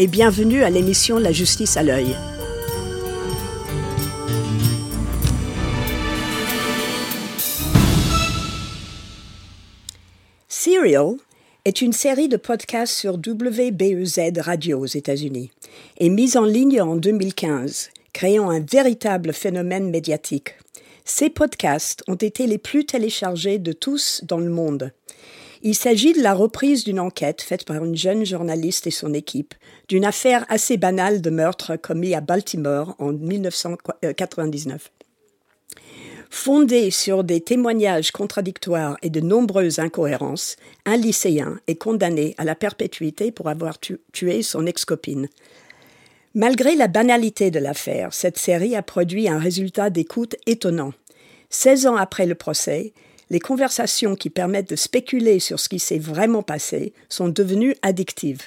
et bienvenue à l'émission La justice à l'œil. Serial est une série de podcasts sur WBEZ Radio aux États-Unis et mise en ligne en 2015, créant un véritable phénomène médiatique. Ces podcasts ont été les plus téléchargés de tous dans le monde. Il s'agit de la reprise d'une enquête faite par une jeune journaliste et son équipe d'une affaire assez banale de meurtre commis à Baltimore en 1999. Fondé sur des témoignages contradictoires et de nombreuses incohérences, un lycéen est condamné à la perpétuité pour avoir tué son ex-copine. Malgré la banalité de l'affaire, cette série a produit un résultat d'écoute étonnant. 16 ans après le procès, les conversations qui permettent de spéculer sur ce qui s'est vraiment passé sont devenues addictives.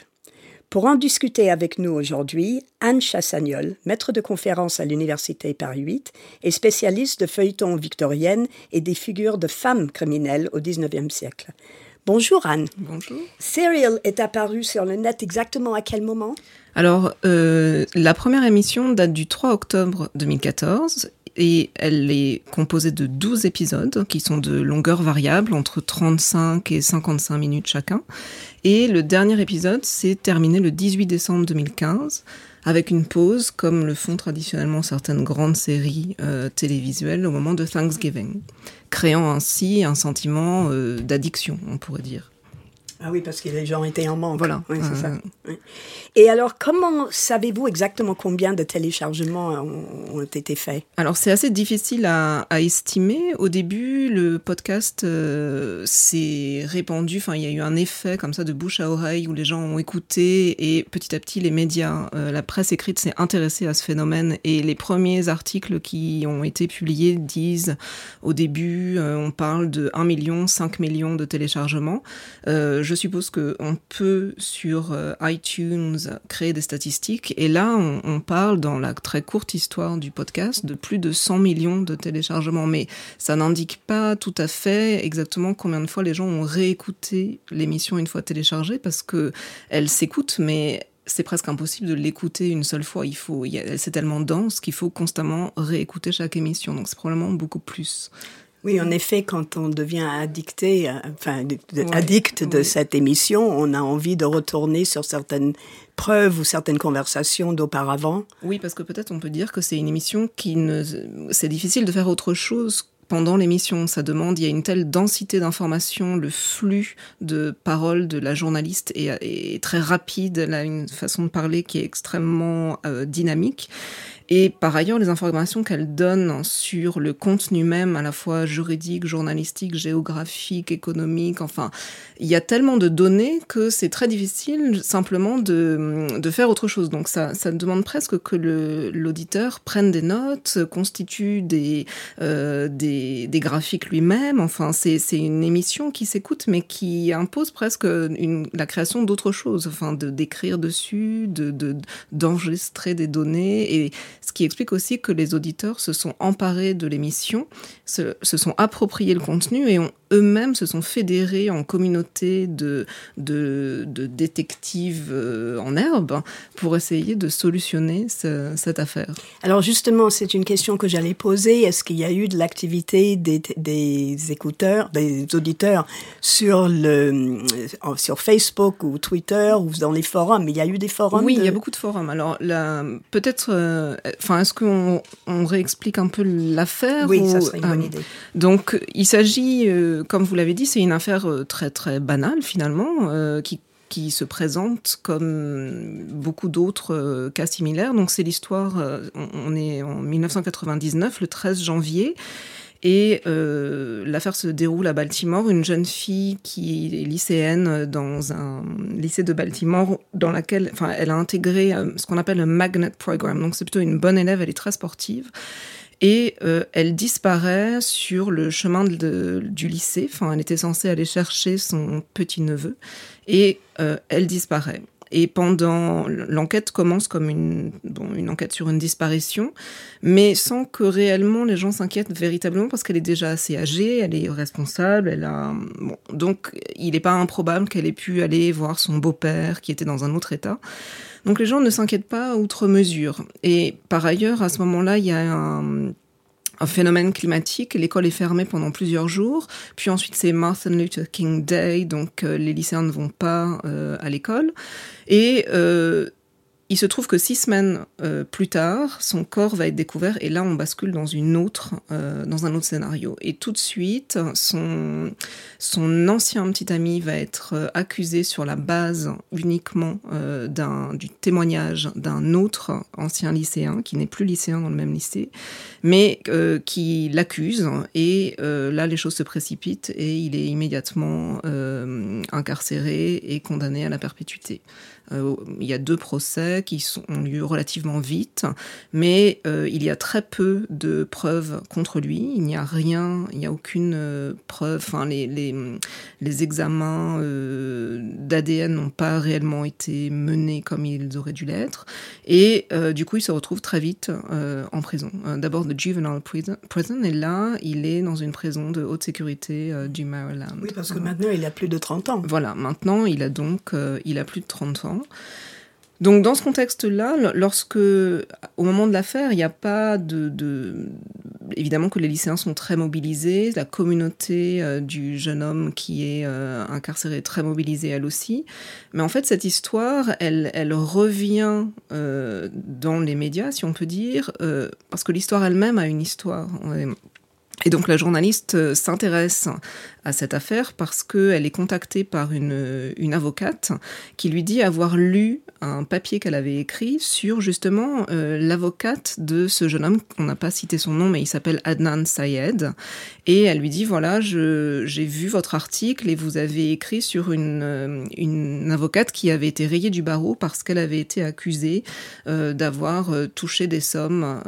Pour en discuter avec nous aujourd'hui, Anne Chassagnol, maître de conférence à l'Université Paris 8 et spécialiste de feuilletons victoriennes et des figures de femmes criminelles au XIXe siècle. Bonjour Anne. Bonjour. Serial est apparu sur le net exactement à quel moment? Alors, euh, la première émission date du 3 octobre 2014 et elle est composée de 12 épisodes qui sont de longueur variable, entre 35 et 55 minutes chacun. Et le dernier épisode s'est terminé le 18 décembre 2015 avec une pause comme le font traditionnellement certaines grandes séries euh, télévisuelles au moment de Thanksgiving, créant ainsi un sentiment euh, d'addiction, on pourrait dire. Ah oui, parce que les gens étaient en manque. Voilà. Oui, c'est ça. Et alors, comment savez-vous exactement combien de téléchargements ont, été faits? Alors, c'est assez difficile à, estimer. Au début, le podcast euh, s'est répandu. Enfin, il y a eu un effet comme ça de bouche à oreille où les gens ont écouté et petit à petit, les médias, euh, la presse écrite s'est intéressée à ce phénomène et les premiers articles qui ont été publiés disent au début, euh, on parle de 1 million, 5 millions de téléchargements. je je suppose qu'on peut sur euh, iTunes créer des statistiques. Et là, on, parle dans la très courte histoire du podcast de plus de 100 millions de téléchargements. Mais ça n'indique pas tout à fait exactement combien de fois les gens ont réécouté l'émission une fois téléchargée parce que elle s'écoute, mais c'est presque impossible de l'écouter une seule fois. Il faut, c'est tellement dense qu'il faut constamment réécouter chaque émission. Donc c'est probablement beaucoup plus. Oui, en effet, quand on devient addicté, euh, enfin, addict de cette émission, on a envie de retourner sur certaines preuves ou certaines conversations d'auparavant. Oui, parce que peut-être on peut dire que c'est une émission qui ne, c'est difficile de faire autre chose pendant l'émission. Ça demande, il y a une telle densité d'informations, le flux de paroles de la journaliste est, très rapide, elle a une façon de parler qui est extrêmement euh, dynamique. Et par ailleurs, les informations qu'elle donne sur le contenu même, à la fois juridique, journalistique, géographique, économique, enfin, il y a tellement de données que c'est très difficile simplement de, de, faire autre chose. Donc ça, ça demande presque que l'auditeur prenne des notes, constitue des, euh, des, graphiques lui-même. Enfin, c'est une émission qui s'écoute, mais qui impose presque une, la création d'autre chose, enfin, de d'écrire dessus, de d'enregistrer des données et ce qui explique aussi que les auditeurs se sont emparés de l'émission, se, sont appropriés le contenu et ont eux-mêmes se sont fédérés en communauté de, de, détectives euh, en herbe pour essayer de solutionner cette affaire. Alors justement, c'est une question que j'allais poser. Est-ce qu'il y a eu de l'activité des, des, écouteurs, des auditeurs sur, le, euh, sur Facebook ou Twitter ou dans les forums? Il y a eu des forums Oui, il y a beaucoup de forums. Alors peut-être, euh, enfin, est-ce qu'on on réexplique un peu l'affaire Oui, ça serait une bonne idée. Donc, il s'agit comme vous l'avez dit, c'est une affaire euh, très très banale finalement, euh, qui qui se présente comme beaucoup d'autres euh, cas similaires. Donc c'est l'histoire, on est en 1999, le 13 janvier, et l'affaire se déroule à Baltimore. Une jeune fille qui est lycéenne dans un lycée de Baltimore, dans laquelle, enfin, elle a intégré ce qu'on appelle le magnet program. Donc c'est plutôt une bonne élève, elle est très sportive et euh, elle disparaît sur le chemin du lycée. Elle était censée aller chercher son petit neveu et euh, elle disparaît. Et pendant l'enquête commence comme une, une enquête sur une disparition, mais sans que réellement les gens s'inquiètent véritablement parce qu'elle est déjà assez âgée, elle est responsable, elle a donc il n'est pas improbable qu'elle ait pu aller voir son beau-père qui était dans un autre état. Donc les gens ne s'inquiètent pas outre mesure. Et par ailleurs, à ce moment-là, il y a un, phénomène climatique. L'école est fermée pendant plusieurs jours. Puis ensuite, c'est Martin Luther King Day, donc euh, les lycéens ne vont pas euh, à l'école. Et euh, il se trouve que six semaines euh, plus tard, son corps va être découvert et là on bascule dans euh, un autre scénario. Et tout de suite, son, ancien petit ami va être euh, accusé sur la base uniquement du témoignage d'un autre ancien lycéen qui n'est plus lycéen dans le même lycée, mais qui l'accuse. Et là les choses se précipitent et il est immédiatement incarcéré et condamné à la perpétuité. Euh, il y a deux procès qui sont, ont lieu relativement vite, mais euh, il y a très peu de preuves contre lui. Il n'y a rien, il n'y a aucune euh, preuve. Enfin, les, les, les examens d'ADN n'ont pas réellement été menés comme ils auraient dû l'être. Et du coup, il se retrouve très vite en prison. D'abord de juvenile prison, prison, et là, il est dans une prison de haute sécurité du Maryland. Oui, parce que maintenant, il a plus de 30 ans. Voilà, maintenant, il a donc il a plus de 30 ans. Donc dans ce contexte-là, lorsque au moment de l'affaire, il n'y a pas de, évidemment que les lycéens sont très mobilisés, la communauté euh, du jeune homme qui est euh, incarcéré est très mobilisée elle aussi, mais en fait cette histoire, elle, revient euh, dans les médias, si on peut dire, parce que l'histoire elle-même a une histoire. Et donc la journaliste s'intéresse à cette affaire parce qu'elle est contactée par une, une avocate qui lui dit avoir lu un papier qu'elle avait écrit sur justement euh, l'avocate de ce jeune homme, on n'a pas cité son nom, mais il s'appelle Adnan Sayed. Et elle lui dit, voilà, j'ai vu votre article et vous avez écrit sur une, euh, une avocate qui avait été rayée du barreau parce qu'elle avait été accusée euh, d'avoir touché des sommes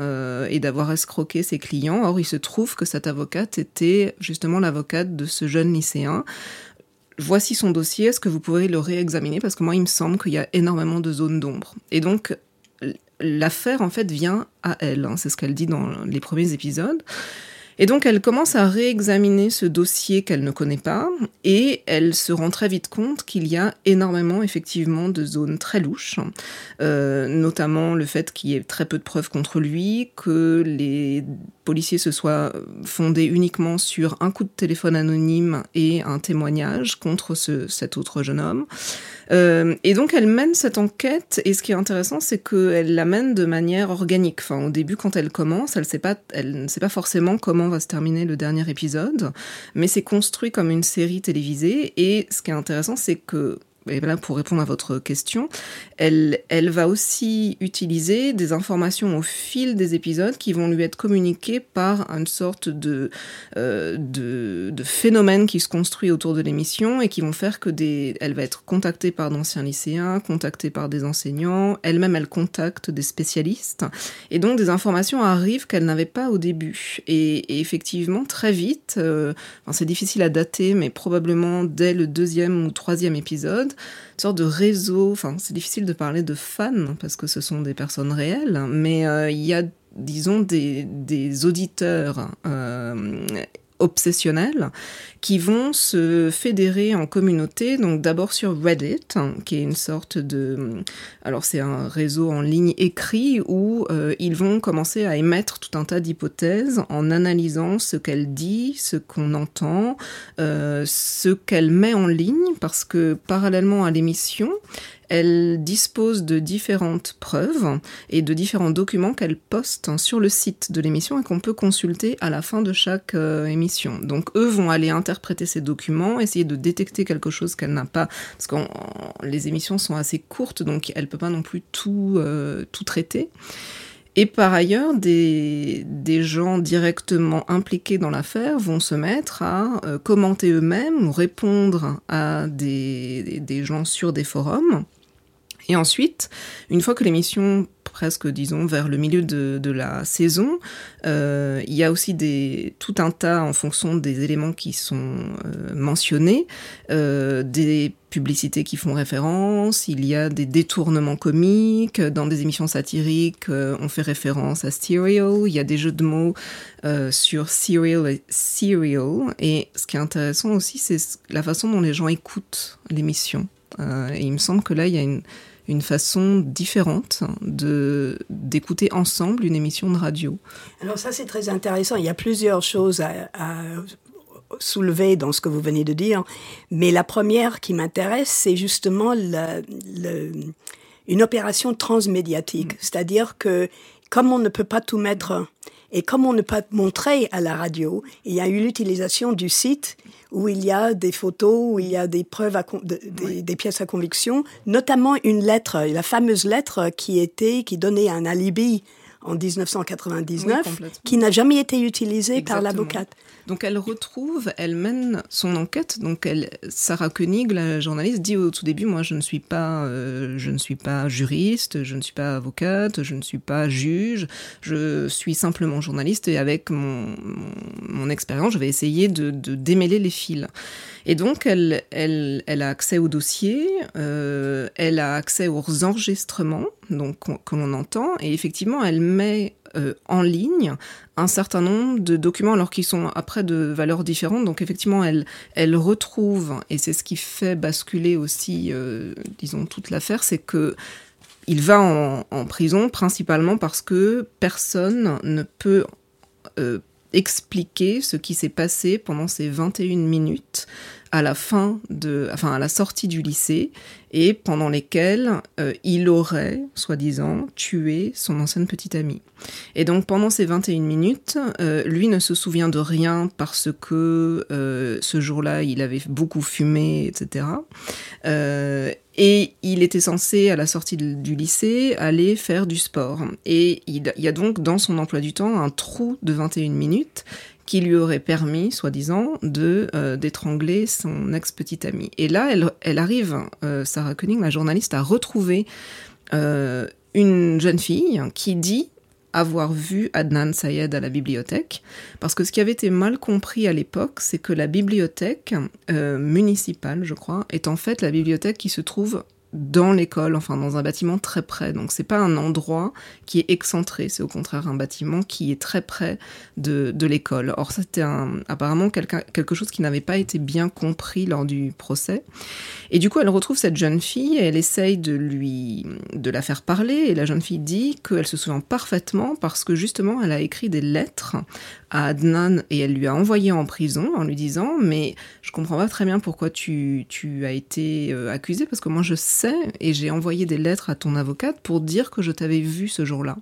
et d'avoir escroqué ses clients. Or, il se trouve que cette avocate était justement l'avocate de ce jeune lycéen. Voici son dossier, est-ce que vous pouvez le réexaminer? Parce que moi, il me semble qu'il y a énormément de zones d'ombre. Et donc, l'affaire, en fait, vient à elle. Hein. c'est ce qu'elle dit dans les premiers épisodes. Et donc elle commence à réexaminer ce dossier qu'elle ne connaît pas et elle se rend très vite compte qu'il y a énormément effectivement de zones très louches, euh, notamment le fait qu'il y ait très peu de preuves contre lui, que les policiers se soient fondés uniquement sur un coup de téléphone anonyme et un témoignage contre ce, cet autre jeune homme. Euh, et donc elle mène cette enquête et ce qui est intéressant c'est qu'elle la mène de manière organique. Enfin au début quand elle commence, elle, sait pas, elle ne sait pas forcément comment va se terminer le dernier épisode, mais c'est construit comme une série télévisée et ce qui est intéressant c'est que et là pour répondre à votre question, elle, elle va aussi utiliser des informations au fil des épisodes qui vont lui être communiquées par une sorte de, euh, de, de, phénomène qui se construit autour de l'émission et qui vont faire que des, elle va être contactée par d'anciens lycéens, contactée par des enseignants, elle-même elle contacte des spécialistes. Et donc des informations arrivent qu'elle n'avait pas au début. Et, effectivement très vite, euh, enfin, c'est difficile à dater mais probablement dès le deuxième ou troisième épisode, une sorte de réseau. Enfin, c'est difficile de parler de fans parce que ce sont des personnes réelles, mais euh, il y a, disons, des, auditeurs euh, obsessionnels qui vont se fédérer en communauté, donc d'abord sur Reddit, qui est une sorte de... Alors c'est un réseau en ligne écrit où euh, ils vont commencer à émettre tout un tas d'hypothèses en analysant ce qu'elle dit, ce qu'on entend, euh, ce qu'elle met en ligne, parce que parallèlement à l'émission, elle dispose de différentes preuves et de différents documents qu'elle poste sur le site de l'émission et qu'on peut consulter à la fin de chaque euh, émission. Donc eux vont aller interpréter ces documents, essayer de détecter quelque chose qu'elle n'a pas, parce que les émissions sont assez courtes, donc elle peut pas non plus tout, euh, tout traiter. Et par ailleurs, des, des, gens directement impliqués dans l'affaire vont se mettre à euh, commenter eux-mêmes ou répondre à des, des, gens sur des forums Et ensuite, une fois que l'émission presque, disons, vers le milieu de, la saison. Euh, il y a aussi tout un tas, en fonction des éléments qui sont euh, mentionnés, euh, des publicités qui font référence, il y a des détournements comiques, dans des émissions satiriques, on fait référence à Serial, il y a des jeux de mots sur Serial et Serial, et ce qui est intéressant aussi, c'est la façon dont les gens écoutent l'émission. et il me semble que là, il y a une une façon différente de d'écouter ensemble une émission de radio. Alors ça c'est très intéressant. Il y a plusieurs choses à, soulever dans ce que vous venez de dire, mais la première qui m'intéresse c'est justement une opération transmédiatique, mm. c'est-à-dire que comme on ne peut pas tout mettre et comme on ne peut pas montrer à la radio, il y a eu l'utilisation du site où il y a des photos, où il y a des preuves, des, pièces à conviction, notamment une lettre, la fameuse lettre qui était, qui donnait un alibi en 1999, qui n'a jamais été utilisée par l'avocate. Donc elle retrouve, elle mène son enquête. Donc elle, Sarah Koenig, la journaliste, dit au tout début, moi je ne suis pas, euh, je ne suis pas juriste, je ne suis pas avocate, je ne suis pas juge, je suis simplement journaliste et avec mon, mon, expérience, je vais essayer de, de, démêler les fils. Et donc elle, elle, elle a accès au dossier, euh, elle a accès aux enregistrements donc que l'on entend et effectivement elle met euh, en ligne un certain nombre de documents, alors qu'ils sont après de valeurs différentes. Donc effectivement, elle, elle retrouve, et c'est ce qui fait basculer aussi, euh, disons, toute l'affaire, c'est que il va en, prison principalement parce que personne ne peut euh, expliquer ce qui s'est passé pendant ces 21 minutes à la fin de, enfin à la sortie du lycée, et pendant lesquelles euh, il aurait, soi-disant, tué son ancienne petite amie. Et donc pendant ces 21 minutes, euh, lui ne se souvient de rien parce que euh, ce jour-là, il avait beaucoup fumé, etc. et il était censé, à la sortie du lycée, aller faire du sport. Et il y a donc dans son emploi du temps un trou de 21 minutes qui lui aurait permis, soi-disant, de euh, d'étrangler son ex-petite amie. Et là, elle, arrive, euh, Sarah Koenig, la journaliste, à retrouver euh, une jeune fille qui dit avoir vu Adnan Sayed à la bibliothèque, parce que ce qui avait été mal compris à l'époque, c'est que la bibliothèque municipale, je crois, est en fait la bibliothèque qui se trouve dans l'école, enfin dans un bâtiment très près. Donc c'est pas un endroit qui est excentré, c'est au contraire un bâtiment qui est très près de, de l'école. Or c'était apparemment quelque chose qui n'avait pas été bien compris lors du procès. Et du coup elle retrouve cette jeune fille et elle essaye de lui de la faire parler et la jeune fille dit qu'elle se souvient parfaitement parce que justement elle a écrit des lettres à Adnan et elle lui a envoyé en prison en lui disant mais je comprends pas très bien pourquoi tu, tu as été euh, accusé parce que moi je sais et j'ai envoyé des lettres à ton avocate pour dire que je t'avais vu ce jour-là.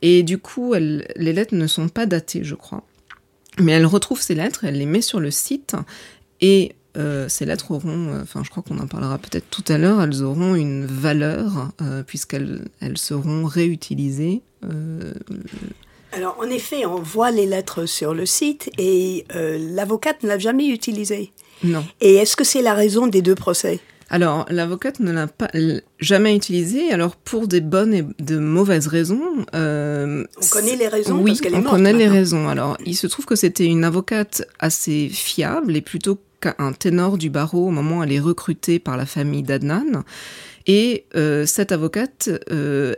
Et du coup, les lettres ne sont pas datées, je crois. Mais elle retrouve ces lettres, elle les met sur le site et euh, ces lettres auront, euh, enfin je crois qu'on en parlera peut-être tout à l'heure, elles auront une valeur puisqu'elles elles seront réutilisées. Alors en effet, on voit les lettres sur le site et l'avocate ne l'a jamais utilisée. Non. Et est-ce que c'est la raison des deux procès? Alors, l'avocate ne l'a pas jamais utilisé. Alors, pour des bonnes et de mauvaises raisons. Euh, on connaît les raisons oui, parce qu'elle est on connaît les raisons. Alors, il se trouve que c'était une avocate assez fiable et plutôt qu'un ténor du barreau au moment où elle est recrutée par la famille d'Adnan. Et euh, cette avocate, euh,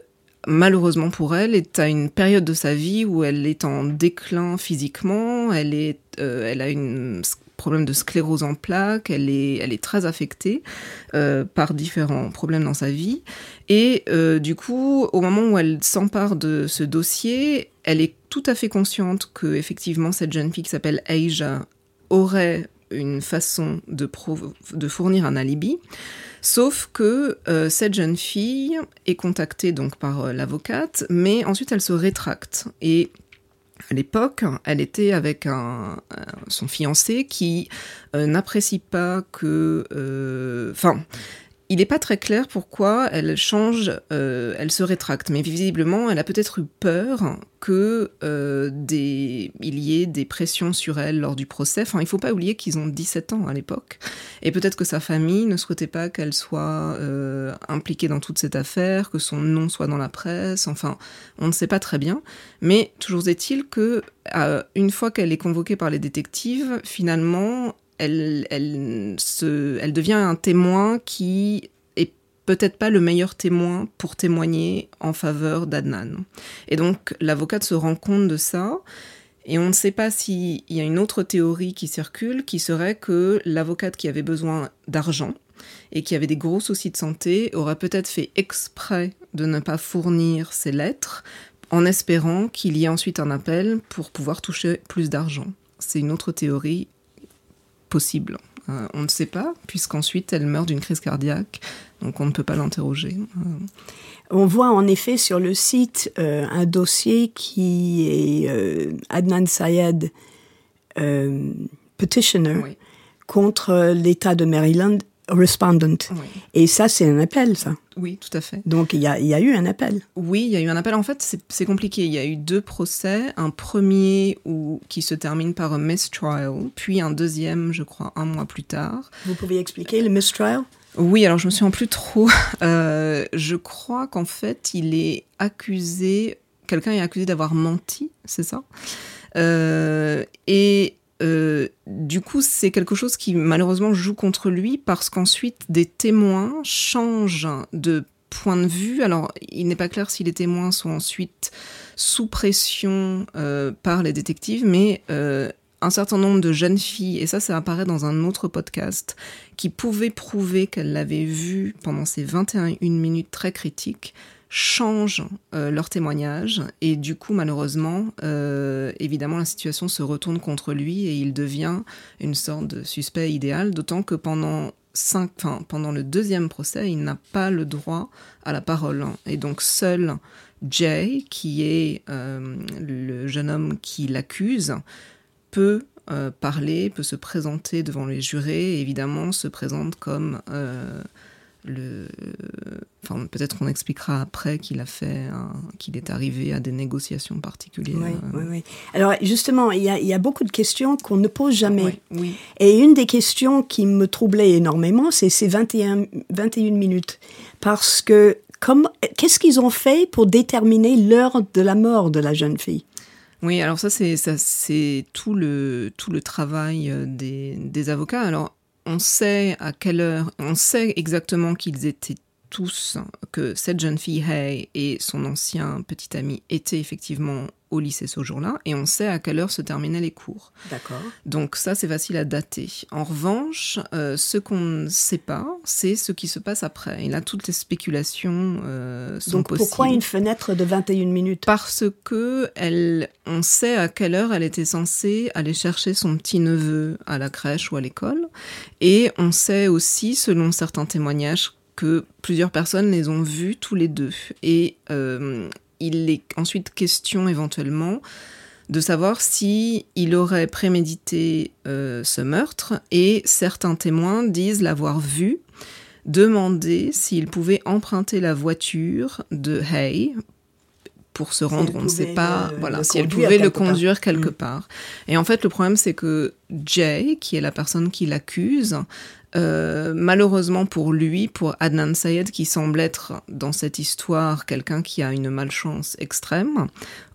malheureusement pour elle, est à une période de sa vie où elle est en déclin physiquement. Elle est, elle a une problème de sclérose en plaques, elle est, elle est très affectée euh, par différents problèmes dans sa vie. Et euh, du coup, au moment où elle s'empare de ce dossier, elle est tout à fait consciente que effectivement cette jeune fille qui s'appelle Asia aurait une façon de fournir un alibi. Sauf que euh, cette jeune fille est contactée donc par l'avocate, mais ensuite elle se rétracte. Et à l'époque, elle était avec son fiancé qui euh, n'apprécie pas que... Euh, enfin, il n'est pas très clair pourquoi elle change, euh, elle se rétracte, mais visiblement, elle a peut-être eu peur que euh, des, y ait des pressions sur elle lors du procès. Enfin, il ne faut pas oublier qu'ils ont 17 ans à l'époque, et peut-être que sa famille ne souhaitait pas qu'elle soit euh, impliquée dans toute cette affaire, que son nom soit dans la presse. Enfin, on ne sait pas très bien, mais toujours est-il que une fois qu'elle est convoquée par les détectives, finalement, elle, devient un témoin qui est peut-être pas le meilleur témoin pour témoigner en faveur d'Adnan. Et donc l'avocate se rend compte de ça. Et on ne sait pas s'il y a une autre théorie qui circule, qui serait que l'avocate qui avait besoin d'argent et qui avait des gros soucis de santé aurait peut-être fait exprès de ne pas fournir ses lettres en espérant qu'il y ait ensuite un appel pour pouvoir toucher plus d'argent. C'est une autre théorie possible. Euh, on ne sait pas, puisqu'ensuite elle meurt d'une crise cardiaque, donc on ne peut pas l'interroger. Euh. On voit en effet sur le site euh, un dossier qui est Adnan Sayed, petitioner, contre l'État de Maryland respondent. Et ça, c'est un appel, ça. Oui, tout à fait. Donc, il y a, y a, eu un appel. Oui, il y a eu un appel. En fait, c'est compliqué. Il y a eu deux procès. Un premier où, qui se termine par un mistrial, puis un deuxième, je crois, un mois plus tard. Vous pouvez expliquer le mistrial? Oui, alors je me souviens plus trop. Euh, je crois qu'en fait, il est accusé, quelqu'un est accusé d'avoir menti, c'est ça? Euh, Et euh, du coup, c'est quelque chose qui malheureusement joue contre lui parce qu'ensuite des témoins changent de point de vue. Alors, il n'est pas clair si les témoins sont ensuite sous pression euh, par les détectives, mais euh, un certain nombre de jeunes filles, et ça, ça apparaît dans un autre podcast, qui pouvaient prouver qu'elles l'avaient vu pendant ces 21 minutes très critiques, changent euh, leur témoignage et du coup malheureusement euh, évidemment la situation se retourne contre lui et il devient une sorte de suspect idéal. D'autant que pendant cinq, enfin, pendant le deuxième procès il n'a pas le droit à la parole. Et donc seul Jay qui est euh, le jeune homme qui l'accuse peut parler, peut se présenter devant les jurés évidemment se présente comme le, enfin, peut-être qu'on expliquera après qu'il a fait, qu'il est arrivé à des négociations particulières. Oui, oui, oui. Alors justement, il y, a, il y a beaucoup de questions qu'on ne pose jamais. Oui, Et une des questions qui me troublait énormément, c'est ces 21, 21 minutes. Parce que qu'est-ce qu'ils ont fait pour déterminer l'heure de la mort de la jeune fille? Oui, alors ça c'est ça c'est tout le tout le travail euh, des, des avocats. Alors on sait à quelle heure, on sait exactement qu'ils étaient tous, que cette jeune fille Hay et son ancien petit ami étaient effectivement au lycée ce jour-là, et on sait à quelle heure se terminaient les cours. D'accord. Donc ça, c'est facile à dater. En revanche, euh, ce qu'on ne sait pas, c'est ce qui se passe après. Et là, toutes les spéculations euh, sont Donc pourquoi une fenêtre de 21 minutes? Parce que elle, on sait à quelle heure elle était censée aller chercher son petit-neveu à la crèche ou à l'école, et on sait aussi, selon certains témoignages, que plusieurs personnes les ont vus tous les deux. Et euh, il est ensuite question éventuellement de savoir si il aurait prémédité euh, ce meurtre et certains témoins disent l'avoir vu demander s'il pouvait emprunter la voiture de Hay pour se rendre, on ne sait pas, voilà, si elle pouvait le conduire quelque mm. part. Et en fait, le problème, c'est que Jay, qui est la personne qui l'accuse, euh, malheureusement pour lui, pour Adnan Sayed, qui semble être dans cette histoire quelqu'un qui a une malchance extrême,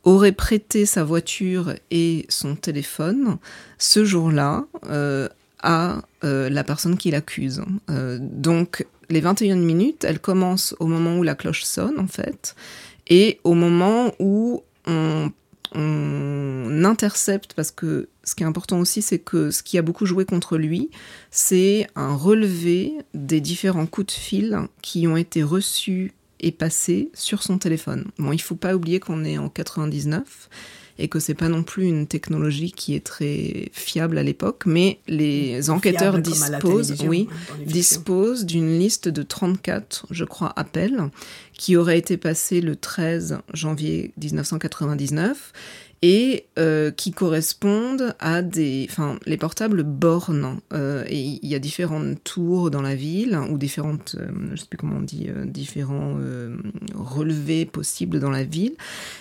aurait prêté sa voiture et son téléphone ce jour-là euh, à euh, la personne qui l'accuse. donc les 21 minutes, elles commencent au moment où la cloche sonne en fait, et au moment où on on intercepte, parce que ce qui est important aussi, c'est que ce qui a beaucoup joué contre lui, c'est un relevé des différents coups de fil qui ont été reçus et passés sur son téléphone. Bon, il faut pas oublier qu'on est en 99 et que c'est pas non plus une technologie qui est très fiable à l'époque, mais les enquêteurs disposent, oui, hein, disposent d'une liste de 34, je crois, appels qui auraient été passés le 13 janvier 1999 et euh, qui correspondent à des, enfin, les portables bornes. Euh, et il y a différentes tours dans la ville ou différentes, euh, je sais plus comment on dit, différents relevés possibles dans la ville.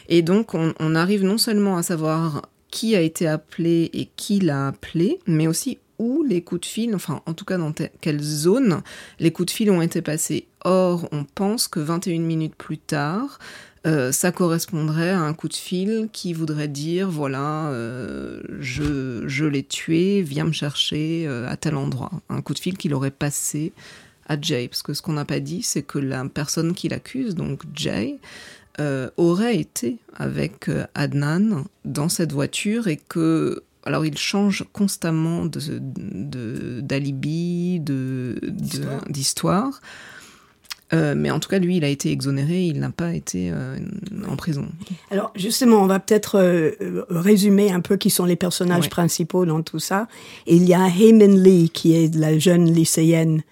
Et donc, on, on, arrive non seulement à savoir qui a été appelé et qui l'a appelé, mais aussi où les coups de fil, enfin en tout cas dans quelle zone les coups de fil ont été passés. Or, on pense que 21 minutes plus tard, euh, ça correspondrait à un coup de fil qui voudrait dire voilà, euh, je, je l'ai tué, viens me chercher euh, à tel endroit. Un coup de fil qu'il aurait passé à Jay. Parce que ce qu'on n'a pas dit, c'est que la personne qui l'accuse, donc Jay, aurait été avec Adnan dans cette voiture et que alors il change constamment d'alibi, de, d'histoire. Euh, mais en tout cas, lui, il a été exonéré, il n'a pas été euh, en prison. Alors justement, on va peut-être euh, résumer un peu qui sont les personnages principaux dans tout ça. il y a Heyman Lee, qui est la jeune lycéenne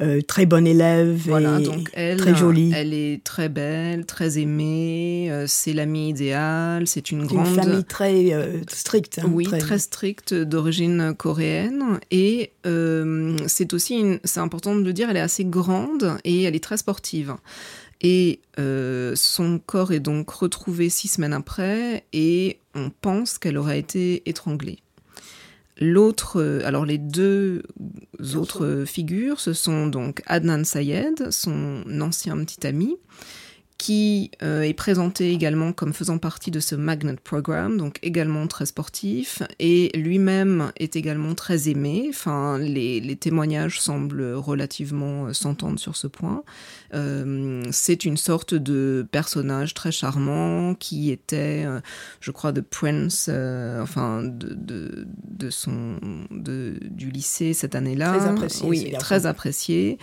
euh, très bonne élève et donc elle, très jolie. Elle est très belle, très aimée, euh, c'est l'amie idéale, c'est une grande... Une famille très euh, stricte. Hein, oui, très, stricte, d'origine coréenne. Et c'est aussi, c'est important de le dire, elle est assez grande et elle est très sportive. Et son corps est donc retrouvé six semaines après et on pense qu'elle aurait été étranglée. L'autre, euh, alors les deux autres figures, ce sont donc Adnan Sayed, son ancien petit ami, qui euh, est présenté également comme faisant partie de ce Magnet Program, donc également très sportif, et lui-même est également très aimé. Enfin, les, les témoignages semblent relativement euh, s'entendre sur ce point. Euh, c'est une sorte de personnage très charmant qui était, je crois, de Prince, enfin, de, de, de, son, de, du lycée cette année-là. Très apprécié. Oui, très apprécié.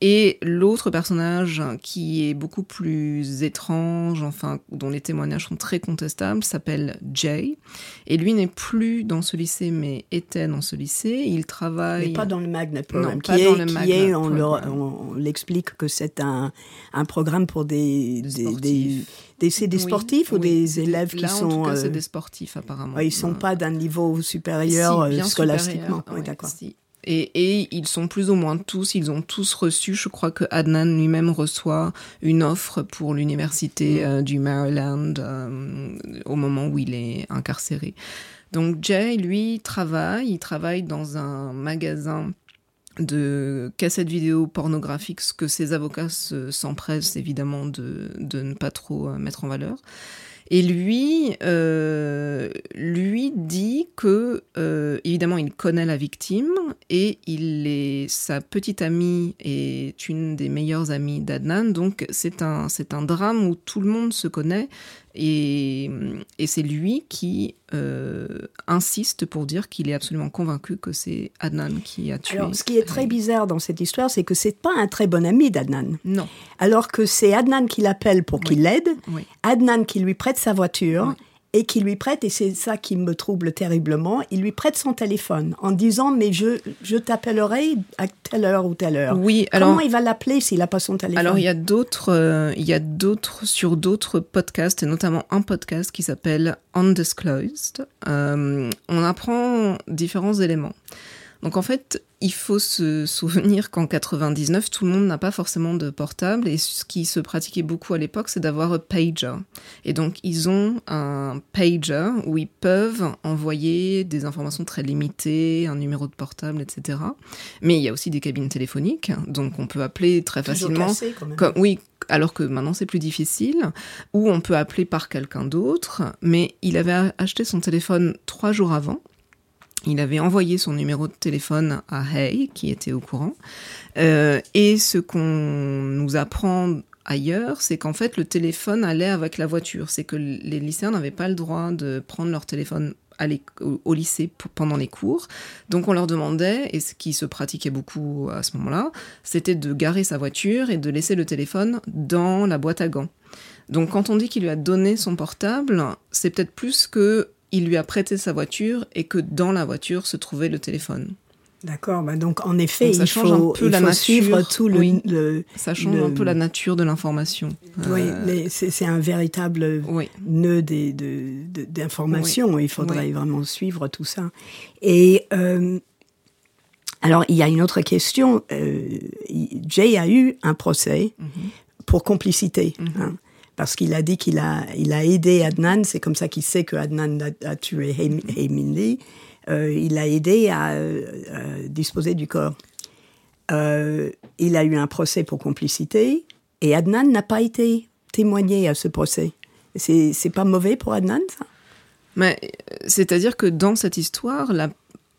Et l'autre personnage qui est beaucoup plus étrange, enfin dont les témoignages sont très contestables, s'appelle Jay. Et lui n'est plus dans ce lycée, mais était dans ce lycée. Il travaille. Mais pas dans le Magnet Program. Non, qui pas est, dans le Magnet on, l'explique que c'est un, un, programme pour des, des, des, des, des sportifs ou des élèves qui sont. En tout cas, c'est euh, des sportifs apparemment. ils sont pas d'un niveau supérieur si, euh, scolastiquement. Oui, d'accord. Et, ils sont plus ou moins tous, ils ont tous reçu, je crois que Adnan lui-même reçoit une offre pour l'université mm. euh, du Maryland euh, au moment où il est incarcéré. Donc Jay, lui, travaille, il travaille dans un magasin de cassettes vidéo pornographiques, ce que ses avocats s'empressent évidemment de, de, ne pas trop euh, mettre en valeur. Et lui, euh, lui dit que, euh, évidemment, il connaît la victime et il est, sa petite amie est une des meilleures amies d'Adnan. Donc, c'est un, c'est un drame où tout le monde se connaît et, c'est lui qui euh, insiste pour dire qu'il est absolument convaincu que c'est Adnan qui a tué. Alors, ce qui est très bizarre dans cette histoire, c'est que c'est pas un très bon ami d'Adnan. Non. Alors que c'est Adnan qui l'appelle pour qu'il l'aide, Adnan qui lui prête sa voiture et qui lui prête, et c'est ça qui me trouble terriblement, il lui prête son téléphone en disant mais je, je t'appellerai à telle heure ou telle heure. Oui, alors comment il va l'appeler s'il n'a pas son téléphone? Alors il y a d'autres, euh, il y a d'autres sur d'autres podcasts et notamment un podcast qui s'appelle Undisclosed. Euh, on apprend différents éléments. Donc en fait, il faut se souvenir qu'en 99, tout le monde n'a pas forcément de portable et ce qui se pratiquait beaucoup à l'époque, c'est d'avoir un pager. Et donc ils ont un pager où ils peuvent envoyer des informations très limitées, un numéro de portable, etc. Mais il y a aussi des cabines téléphoniques, donc on peut appeler très facilement. Comme, oui, alors que maintenant c'est plus difficile, ou on peut appeler par quelqu'un d'autre. Mais il avait acheté son téléphone trois jours avant il avait envoyé son numéro de téléphone à Hay, qui était au courant. Euh, et ce qu'on nous apprend ailleurs, c'est qu'en fait, le téléphone allait avec la voiture. C'est que les lycéens n'avaient pas le droit de prendre leur téléphone au lycée pendant les cours. Donc on leur demandait, et ce qui se pratiquait beaucoup à ce moment-là, c'était de garer sa voiture et de laisser le téléphone dans la boîte à gants. Donc quand on dit qu'il lui a donné son portable, c'est peut-être plus que il lui a prêté sa voiture et que dans la voiture se trouvait le téléphone. D'accord, bah donc en effet, ça il change faut, un peu il la faut nature. suivre tout le. Oui. le- Ça change le- un peu la nature de l'information. Oui, Euh, mais c'est un véritable oui. nœud de- d'informations. Il faudrait Oui. vraiment suivre tout ça. Et euh, alors, il y a une autre question. Euh, Jay a eu un procès Mhm. pour complicité. hein, parce qu'il a dit qu'il a, il a aidé Adnan, c'est comme ça qu'il sait que Adnan a, a tué Haymin Lee. Euh, il a aidé à, euh, disposer du corps. Euh, il a eu un procès pour complicité et Adnan n'a pas été témoigné à ce procès. C'est c'est pas mauvais pour Adnan, ça? Mais c'est-à-dire que dans cette histoire,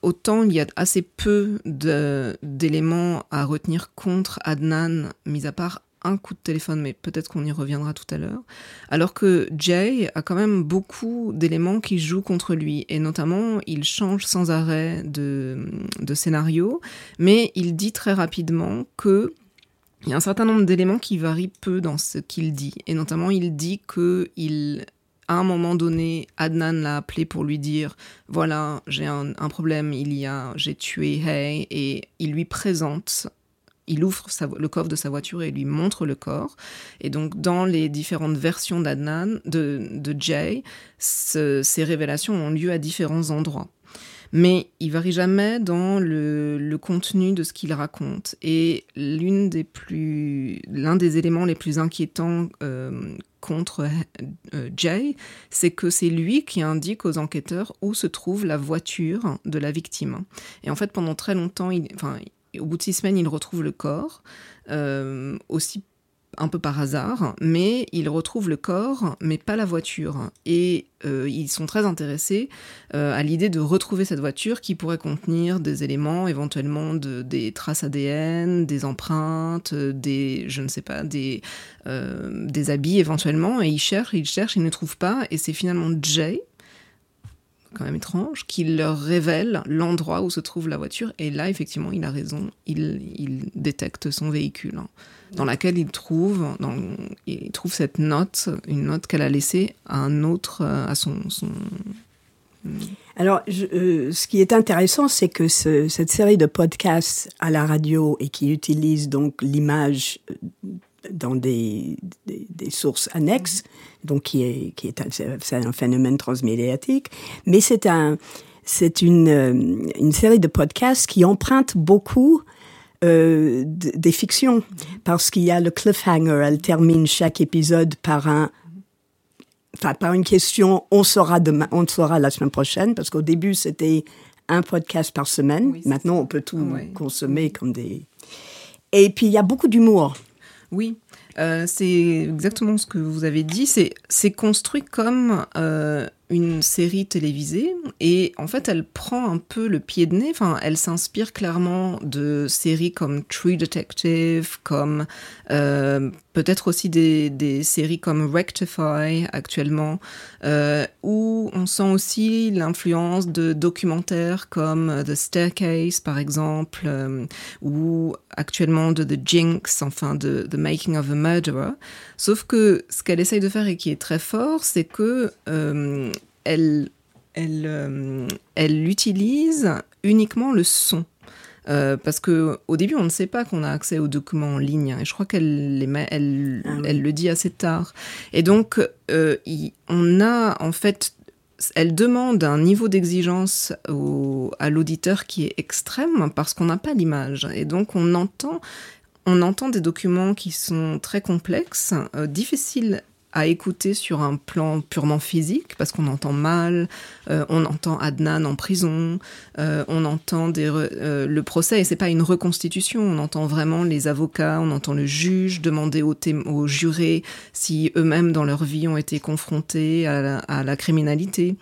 autant il y a assez peu de- d'éléments à retenir contre Adnan, mis à part un coup de téléphone, mais peut-être qu'on y reviendra tout à l'heure. Alors que Jay a quand même beaucoup d'éléments qui jouent contre lui, et notamment il change sans arrêt de, de scénario, mais il dit très rapidement que il y a un certain nombre d'éléments qui varient peu dans ce qu'il dit, et notamment il dit que il à un moment donné, Adnan l'a appelé pour lui dire voilà, j'ai un, un problème, il y a, j'ai tué Hay, et il lui présente, il ouvre le coffre de sa voiture et lui montre le corps. Et donc, dans les différentes versions d'Adnan, de, Jay, ce- ces révélations ont lieu à différents endroits. Mais il varie jamais dans le, contenu de ce qu'il raconte. Et l'une des plus, l'un des éléments les plus inquiétants euh, contre euh, Jay, c'est que c'est lui qui indique aux enquêteurs où se trouve la voiture de la victime. Et en fait, pendant très longtemps, il, au bout de six semaines, il retrouve le corps, euh, aussi un peu par hasard, mais il retrouve le corps, mais pas la voiture. Et euh, ils sont très intéressés euh, à l'idée de retrouver cette voiture qui pourrait contenir des éléments, éventuellement de, des traces ADN, des empreintes, des, je ne sais pas, des, des habits éventuellement. Et ils cherchent, ils cherchent, ils ne trouvent pas. Et c'est finalement Jay, quand même étrange, qui leur révèle l'endroit où se trouve la voiture. Et là, effectivement, il a raison, il, il détecte son véhicule, hein, dans laquelle il trouve, dans, il trouve cette note, une note qu'elle a laissée à un autre, euh, à son... son Alors, je- euh, ce qui est intéressant, c'est que ce- cette série de podcasts à la radio et qui utilise donc l'image euh, dans des, des, des sources annexes, donc qui est, qui est un, phénomène transmédiatique, mais c'est un, c'est une, euh, une série de podcasts qui emprunte beaucoup euh, des fictions, parce qu'il y a le cliffhanger, elle termine chaque épisode par un enfin par une question, on saura demain, on saura la semaine prochaine, parce qu'au début c'était un podcast par semaine. Oui, Maintenant on peut tout consommer comme des. Et puis il y a beaucoup d'humour. Oui, euh, c'est exactement ce que vous avez dit. C'est construit comme euh, une série télévisée et en fait elle prend un peu le pied de nez. Elle s'inspire clairement de séries comme True Detective, comme euh, peut-être aussi des, séries comme Rectify actuellement, euh, où on sent aussi l'influence de documentaires comme The Staircase par exemple, euh, ou actuellement de The Jinx, enfin de The Making of a Murderer. Sauf que ce qu'elle essaye de faire et qui est très fort, c'est que euh, elle, elle, elle utilise uniquement le son. Euh, parce que au début, on ne sait pas qu'on a accès aux documents en ligne, et je crois qu'elle elle, Ah oui. elle le dit assez tard. Et donc, euh, il- on a en fait, elle demande un niveau d'exigence à l'auditeur qui est extrême parce qu'on n'a pas l'image, et donc on entend, on entend des documents qui sont très complexes, euh, difficiles à écouter sur un plan purement physique parce qu'on entend mal, euh, on entend Adnan en prison, euh, on entend euh, le procès et c'est pas une reconstitution, on entend vraiment les avocats, on entend le juge demander aux, jurés si eux-mêmes dans leur vie ont été confrontés à la, criminalité.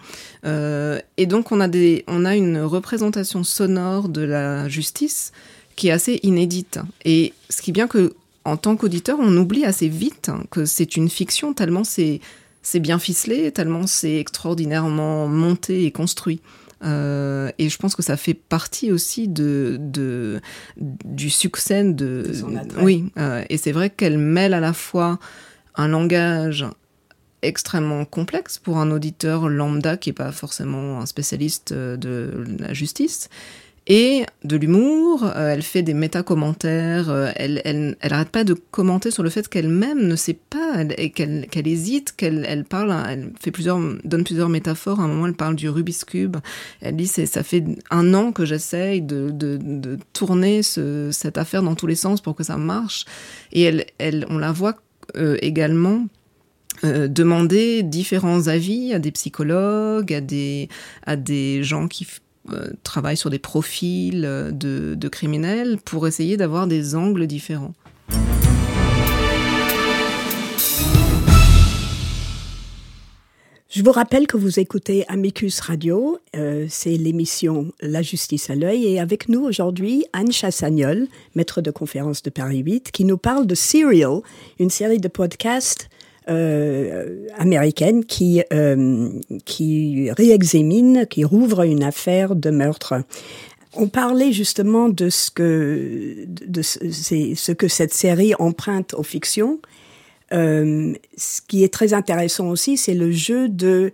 Et donc on a on a une représentation sonore de la justice qui est assez inédite. Et ce qui est bien que en tant qu'auditeur, on oublie assez vite que c'est une fiction tellement c'est bien ficelé, tellement c'est extraordinairement monté et construit. Euh, et je pense que ça fait partie aussi de, de du succès de, De son oui. euh, et c'est vrai qu'elle mêle à la fois un langage extrêmement complexe pour un auditeur lambda qui est pas forcément un spécialiste euh, de la justice et de l'humour. Euh, elle fait des méta-commentaires. Euh, elle, elle, elle arrête pas de commenter sur le fait qu'elle-même ne sait pas et qu'elle qu'elle hésite, qu'elle elle parle. Elle fait plusieurs, donne plusieurs métaphores. À un moment, elle parle du Rubik's cube. Elle dit c'est ça fait un an que j'essaye de, de, tourner ce, cette affaire dans tous les sens pour que ça marche. Et elle, elle on la voit euh, également demander différents avis à des psychologues, à des, à des gens qui euh, travaillent sur des profils euh, de, criminels pour essayer d'avoir des angles différents. Je vous rappelle que vous écoutez Amicus Radio, euh, c'est l'émission La justice à l'œil, et avec nous aujourd'hui Anne Chassagnol, maître de conférence de Paris 8, qui nous parle de Serial, une série de podcasts américaine qui, euh, qui réexamine, qui rouvre une affaire de meurtre. On parlait justement de ce que, de ce que cette série emprunte aux fictions. Euh, ce qui est très intéressant aussi, c'est le jeu de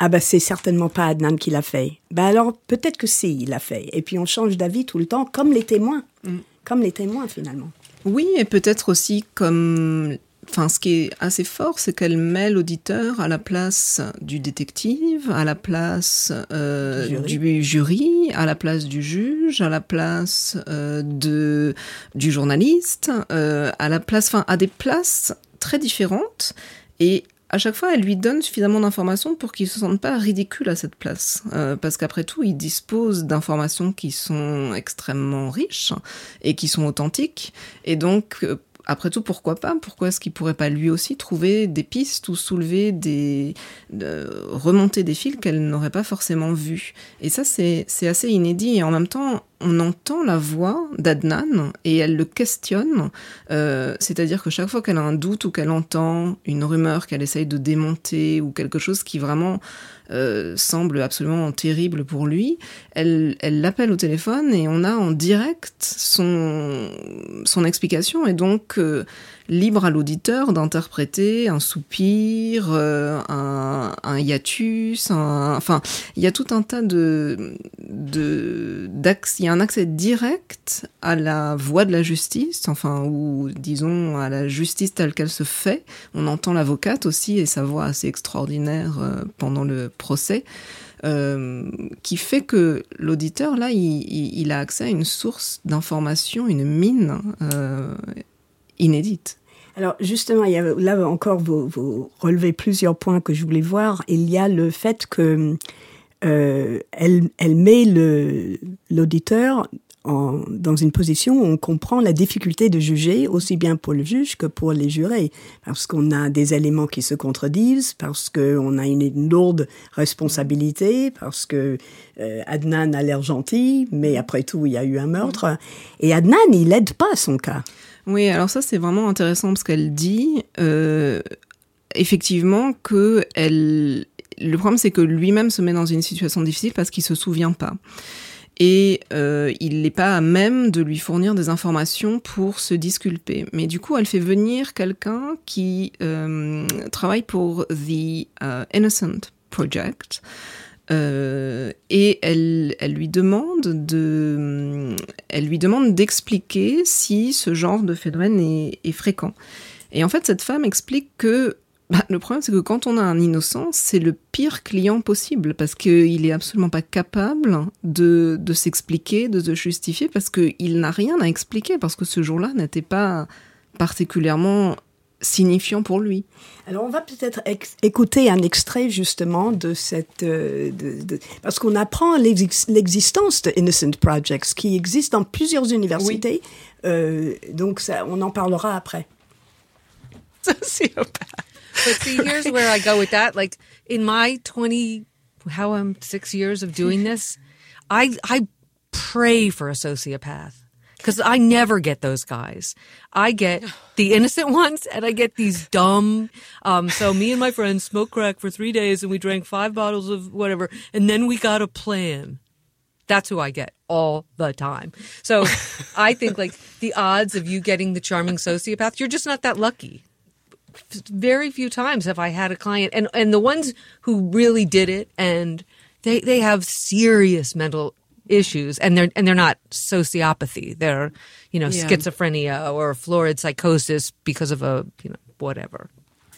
ah bah c'est certainement pas Adnan qui l'a fait. Bah alors peut-être que si il l'a fait. Et puis on change d'avis tout le temps, comme les témoins, mm. comme les témoins finalement. Oui, et peut-être aussi comme Enfin, ce qui est assez fort, c'est qu'elle met l'auditeur à la place du détective, à la place euh, du jury, à la place du juge, à la place euh, de du journaliste, euh, à la place, enfin, à des places très différentes. Et à chaque fois, elle lui donne suffisamment d'informations pour qu'il se sente pas ridicule à cette place. Euh, parce qu'après tout, il dispose d'informations qui sont extrêmement riches et qui sont authentiques. Et donc, après tout, pourquoi pas? Pourquoi est-ce qu'il pourrait pas lui aussi trouver des pistes ou soulever des, remonter des fils qu'elle n'aurait pas forcément vus? Et ça, c'est assez inédit. Et en même temps, on entend la voix d'Adnan et elle le questionne. Euh, c'est-à-dire que chaque fois qu'elle a un doute ou qu'elle entend une rumeur qu'elle essaye de démonter ou quelque chose qui vraiment euh, semble absolument terrible pour lui, elle l'appelle au téléphone et on a en direct son, son explication. Et donc, euh, libre à l'auditeur d'interpréter un soupir, euh, un, hiatus, enfin, il y a tout un tas de, de il y a un accès direct à la voix de la justice, enfin, ou disons à la justice telle qu'elle se fait. On entend l'avocate aussi et sa voix assez extraordinaire pendant le procès. Euh, qui fait que l'auditeur, là, il, a accès à une source d'information, une mine euh, inédite. Alors justement, il y là encore, vous, vous, relevez plusieurs points que je voulais voir. Il y a le fait que euh, elle, elle met l'auditeur dans une position où on comprend la difficulté de juger, aussi bien pour le juge que pour les jurés, parce qu'on a des éléments qui se contredisent, parce qu'on a une, lourde responsabilité, parce que euh, Adnan a l'air gentil, mais après tout, il y a eu un meurtre. Et Adnan, il aide pas son cas. Oui, alors ça c'est vraiment intéressant parce qu'elle dit euh, effectivement que. Le problème c'est que lui-même se met dans une situation difficile parce qu'il se souvient pas et euh, il n'est pas à même de lui fournir des informations pour se disculper. Mais du coup, elle fait venir quelqu'un qui euh, travaille pour The uh, Innocent Project. Euh, et elle, elle lui demande de, elle lui demande d'expliquer si ce genre de phénomène est fréquent. Et en fait, cette femme explique que bah, le problème, c'est que quand on a un innocent, c'est le pire client possible parce qu'il est absolument pas capable de, de s'expliquer, de se justifier parce qu'il n'a rien à expliquer parce que ce jour-là n'était pas particulièrement signifiant pour lui. Alors on va peut-être écouter un extrait justement de cette... Euh, de, parce qu'on apprend l'existence de Innocent Projects qui existent dans plusieurs universités. Oui. Euh, donc ça, on en parlera après. But see, here's where I go with that. Like in my 20, how I'm six years of doing this, I, I pray for a sociopath because I never get those guys. I get the innocent ones and I get these dumb. Um, so me and my friends smoked crack for three days and we drank five bottles of whatever. And then we got a plan. That's who I get all the time. So I think like the odds of you getting the charming sociopath, you're just not that lucky very few times have I had a client and, and the ones who really did it and they, they have serious mental issues and they're and they're not sociopathy they're you know Yeah. schizophrenia or florid psychosis because of a you know whatever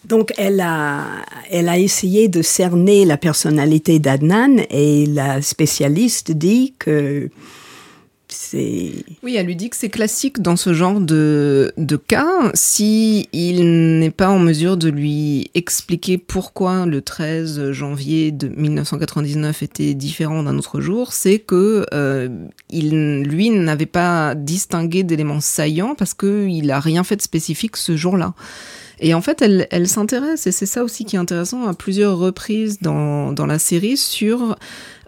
Donc, elle a, elle a essayé de cerner la personnalité d'Adnan et la spécialiste dit que c'est. Oui, elle lui dit que c'est classique dans ce genre de, de cas. Si il n'est pas en mesure de lui expliquer pourquoi le 13 janvier de 1999 était différent d'un autre jour, c'est que euh, il, lui n'avait pas distingué d'éléments saillants parce qu'il a rien fait de spécifique ce jour-là. Et en fait, elle, elle s'intéresse, et c'est ça aussi qui est intéressant, à plusieurs reprises dans, dans la série sur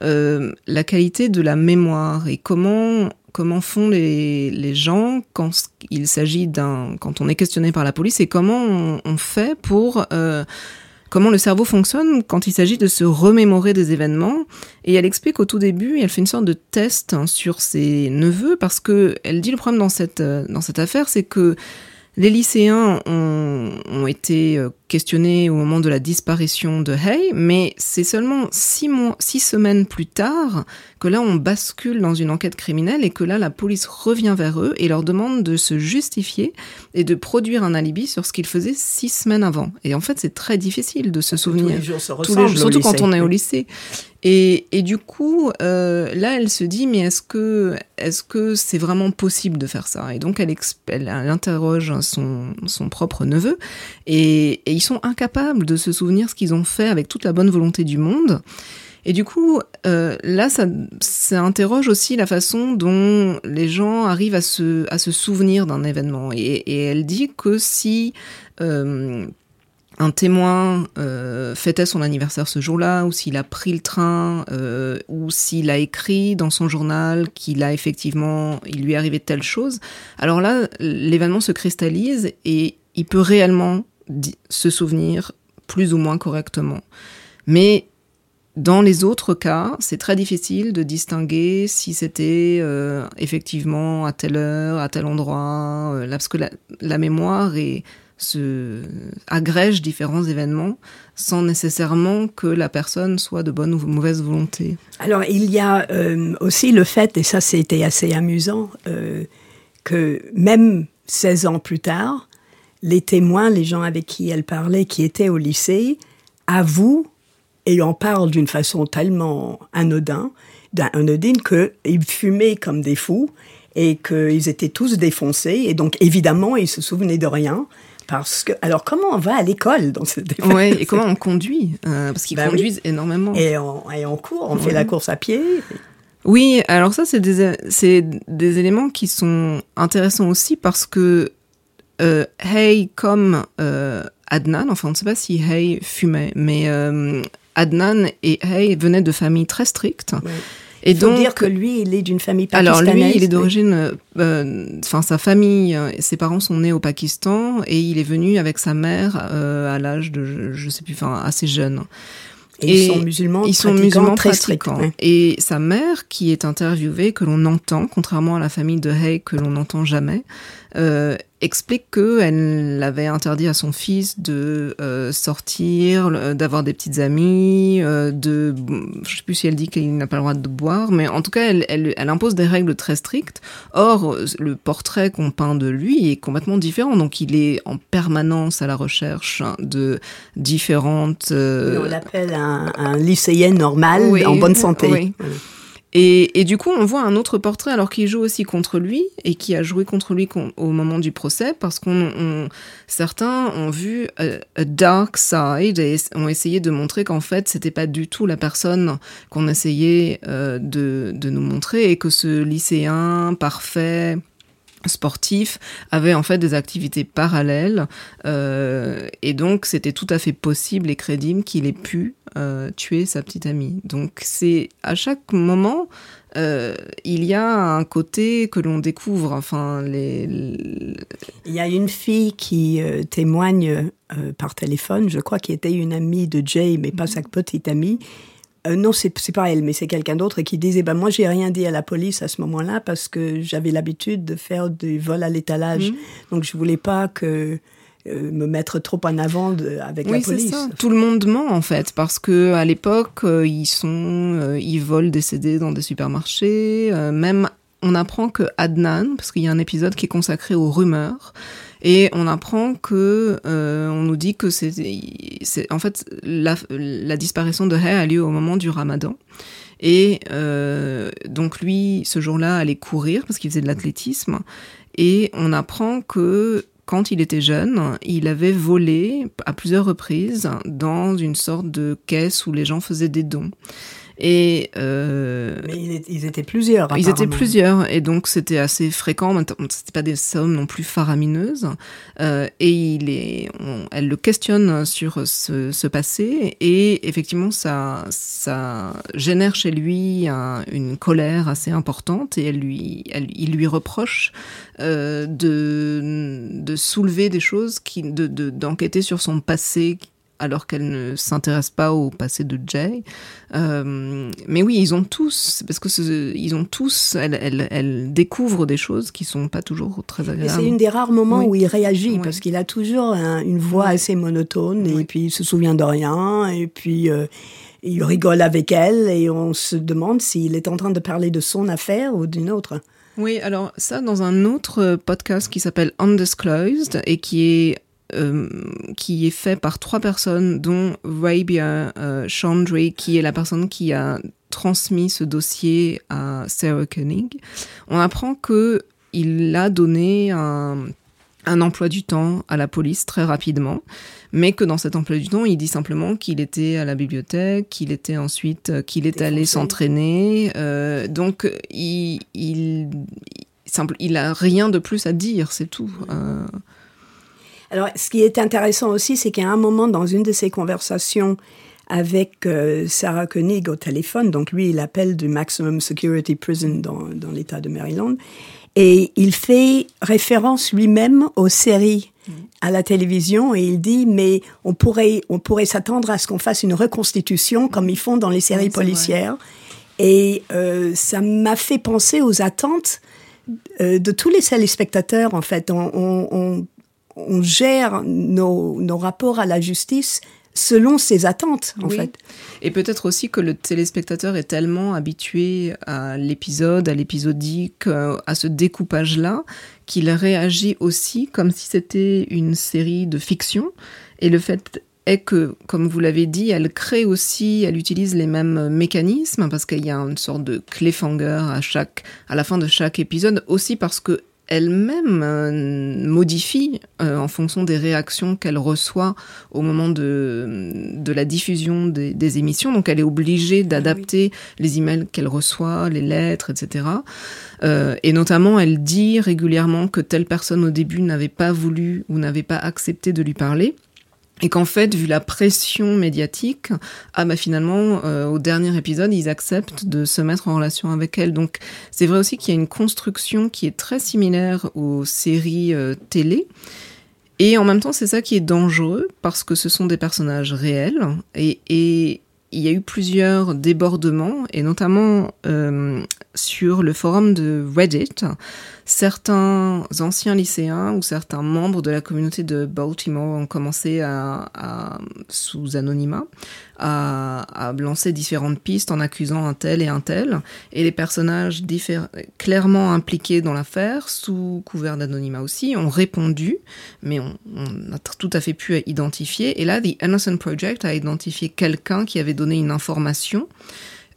euh, la qualité de la mémoire et comment comment font les, les gens quand il s'agit d'un quand on est questionné par la police et comment on, fait pour euh, comment le cerveau fonctionne quand il s'agit de se remémorer des événements. Et elle explique au tout début, elle fait une sorte de test hein, sur ses neveux, parce que elle dit le problème dans cette, euh, dans cette affaire, c'est que les lycéens ont, ont été euh, questionnés au moment de la disparition de Hay, mais c'est seulement six, mois, six semaines plus tard que là on bascule dans une enquête criminelle et que là la police revient vers eux et leur demande de se justifier et de produire un alibi sur ce qu'ils faisaient six semaines avant. Et en fait c'est très difficile de se souvenir. Tous les jours Tous les- surtout quand lycée. on est au lycée. Et, du coup, euh, là, elle se dit, mais est-ce que est-ce que c'est vraiment possible de faire ça? Et donc, elle, interroge son, propre neveu, et, ils sont incapables de se souvenir ce qu'ils ont fait avec toute la bonne volonté du monde. Et du coup, euh, là, ça, interroge aussi la façon dont les gens arrivent à se, souvenir d'un événement. Et, et elle dit que si euh, un témoin euh, fêtait son anniversaire ce jour-là, ou s'il a pris le train, euh, ou s'il a écrit dans son journal qu'il a effectivement, il lui est arrivé telle chose, alors là, l'événement se cristallise et il peut réellement se souvenir plus ou moins correctement. Mais dans les autres cas, c'est très difficile de distinguer si c'était euh, effectivement à telle heure, à tel endroit, parce que la mémoire est, se agrège différents événements sans nécessairement que la personne soit de bonne ou mauvaise volonté. Alors, il y a euh, aussi le fait, et ça c'était assez amusant, euh, que même 16 ans plus tard, les témoins, les gens avec qui elle parlait, qui étaient au lycée, avouent et en parlent d'une façon tellement anodine qu'ils fumaient comme des fous et qu'ils étaient tous défoncés. Et donc, évidemment, ils se souvenaient de rien. Parce que, alors, comment on va à l'école dans cette Ouais, et comment on conduit euh, Parce qu'ils oui. conduisent énormément. et on, et on court, on fait la course à pied. Oui, alors ça, c'est des, c'est des éléments qui sont intéressants aussi parce que euh, Hay, comme euh, Adnan, enfin, on ne sait pas si Hay fumait, mais euh, Adnan et Hay venaient de familles très strictes. Ouais. Et faut donc, dire que lui, il est d'une famille alors pakistanaise. lui, il est d'origine, euh, enfin sa famille, euh, ses parents sont nés au Pakistan et il est venu avec sa mère euh, à l'âge de, je, sais plus, enfin assez jeune. Et ils sont musulmans Ils sont musulmans très ouais. Et sa mère, qui est interviewée, que l'on entend, contrairement à la famille de Hay, que l'on n'entend jamais, euh, explique qu'elle l'avait interdit à son fils de euh, sortir, d'avoir des petites amies, euh, de, je sais plus si elle dit qu'il n'a pas le droit de boire, mais en tout cas, elle, elle, elle impose des règles très strictes. Or, le portrait qu'on peint de lui est complètement différent, donc il est en permanence à la recherche de différentes. euh, On l'appelle un, un lycéen normal, Oui, en bonne santé. oui. Et, du coup, on voit un autre portrait, alors qu'il joue aussi contre lui, et qui a joué contre lui au moment du procès, parce qu'on, on- certains ont vu a, a dark side et ont essayé de montrer qu'en fait, c'était pas du tout la personne qu'on essayait euh, de, de nous montrer, et que ce lycéen parfait sportif avait en fait des activités parallèles euh, et donc c'était tout à fait possible et crédible qu'il ait pu euh, tuer sa petite amie. Donc c'est à chaque moment euh, il y a un côté que l'on découvre. Enfin les, les- Il y a une fille qui euh, témoigne euh, par téléphone, je crois qu'elle était une amie de Jay, mais pas sa petite amie. Euh, non, c'est pas elle, mais c'est quelqu'un d'autre qui disait bah, Moi, j'ai rien dit à la police à ce moment-là parce que j'avais l'habitude de faire du vol à l'étalage. Mhm. Donc, je voulais pas que euh, me mettre trop en avant de, avec la Oui, police. ça. Tout le monde ment en fait, parce que à l'époque, euh, ils sont, euh, ils volent des CD dans des supermarchés. même, on apprend que Adnan, parce qu'il y a un épisode qui est consacré aux rumeurs, et on apprend que, euh, on nous dit que c'est, en fait la, la disparition de Hay a lieu au moment du Ramadan. Et euh, donc lui, ce jour-là, allait courir parce qu'il faisait de l'athlétisme. Et on apprend que quand il était jeune, il avait volé à plusieurs reprises dans une sorte de caisse où les gens faisaient des dons. Et euh, Mais ils étaient- ils étaient plusieurs. ils étaient plusieurs et donc c'était assez fréquent. C'était pas des sommes non plus faramineuses. Euh, et il est, on- elle le questionne sur ce, ce passé et effectivement ça, ça génère chez lui un- une colère assez importante et elle lui, elle- il lui reproche euh, de, de soulever des choses qui, de, de- d'enquêter sur son passé alors qu'elle ne s'intéresse pas au passé de Jay. Euh, mais oui, ils ont tous, parce que ce- ils ont tous, elle, elle, elle découvre des choses qui sont pas toujours très agréables. c'est une des rares moments Oui. où il réagit Oui. parce qu'il a toujours un- une voix assez monotone et puis il se souvient de rien et puis euh, il rigole avec elle et on se demande s'il est en train de parler de son affaire ou d'une autre. Oui, alors ça, dans un autre euh, podcast qui s'appelle Undisclosed et qui est euh, qui est fait par trois personnes, dont Rabia euh, Chandri, qui est la personne qui a transmis ce dossier à Sarah Koenig. On apprend que il a donné un, un emploi du temps à la police très rapidement, mais que dans cet emploi du temps, il dit simplement qu'il était à la bibliothèque, qu'il était ensuite, euh, qu'il est allé s'entraîner. euh, donc, il, il, il, simple, il a rien de plus à dire, c'est tout. Euh, Alors, ce qui est intéressant aussi, c'est qu'à un moment, dans une de ses conversations avec euh, Sarah Koenig au téléphone, donc lui, il appelle du Maximum Security Prison dans, dans l'État de Maryland, et il fait référence lui-même aux séries à la télévision et il dit mais on pourrait on pourrait s'attendre à ce qu'on fasse une reconstitution comme ils font dans les séries Oui, c'est vrai. policières et euh, ça m'a fait penser aux attentes euh, de tous les téléspectateurs en fait on, on, on, on gère nos, nos rapports à la justice selon ses attentes en Oui. fait Et peut-être aussi que le téléspectateur est tellement habitué à l'épisode, à l'épisodique, euh, à ce découpage-là, qu'il réagit aussi comme si c'était une série de fiction. Et le fait est que, comme vous l'avez dit, elle crée aussi, elle utilise les mêmes mécanismes parce qu'il y a une sorte de cliffhanger à chaque, à la fin de chaque épisode, aussi parce que elle-même euh, modifie euh, en fonction des réactions qu'elle reçoit au moment de, de la diffusion des, des émissions. Donc elle est obligée d'adapter les emails qu'elle reçoit, les lettres, etc. Euh, et notamment, elle dit régulièrement que telle personne au début n'avait pas voulu ou n'avait pas accepté de lui parler. Et qu'en fait, vu la pression médiatique, ah bah finalement, euh, au dernier épisode, ils acceptent de se mettre en relation avec elle. Donc c'est vrai aussi qu'il y a une construction qui est très similaire aux séries euh, télé. Et en même temps, c'est ça qui est dangereux parce que ce sont des personnages réels et, il y a eu plusieurs débordements et notamment euh, sur le forum de Reddit, certains anciens lycéens ou certains membres de la communauté de Baltimore ont commencé à, sous anonymat à, lancer différentes pistes en accusant un tel et un tel et les personnages clairement impliqués dans l'affaire sous couvert d'anonymat aussi ont répondu mais on, a tout à fait pu identifier et là The Innocent Project a identifié quelqu'un qui avait donné une information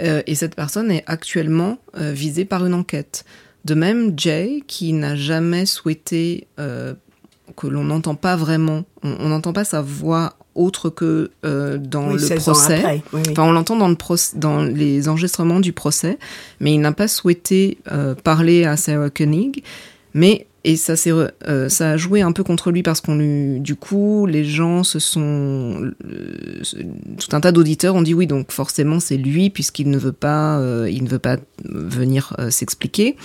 euh, et cette personne est actuellement euh, visée par une enquête. De même, Jay, qui n'a jamais souhaité euh, que l'on n'entend pas vraiment, on n'entend pas sa voix autre que euh, dans Oui, le 16 ans procès. après, oui, oui. Enfin, on l'entend dans, le dans les enregistrements du procès, mais il n'a pas souhaité euh, parler à Sarah Koenig. Mais et ça euh, ça a joué un peu contre lui parce qu'on lui du coup les gens se sont euh, tout un tas d'auditeurs ont dit oui donc forcément c'est lui puisqu'il ne veut pas euh, il ne veut pas venir euh, s'expliquer.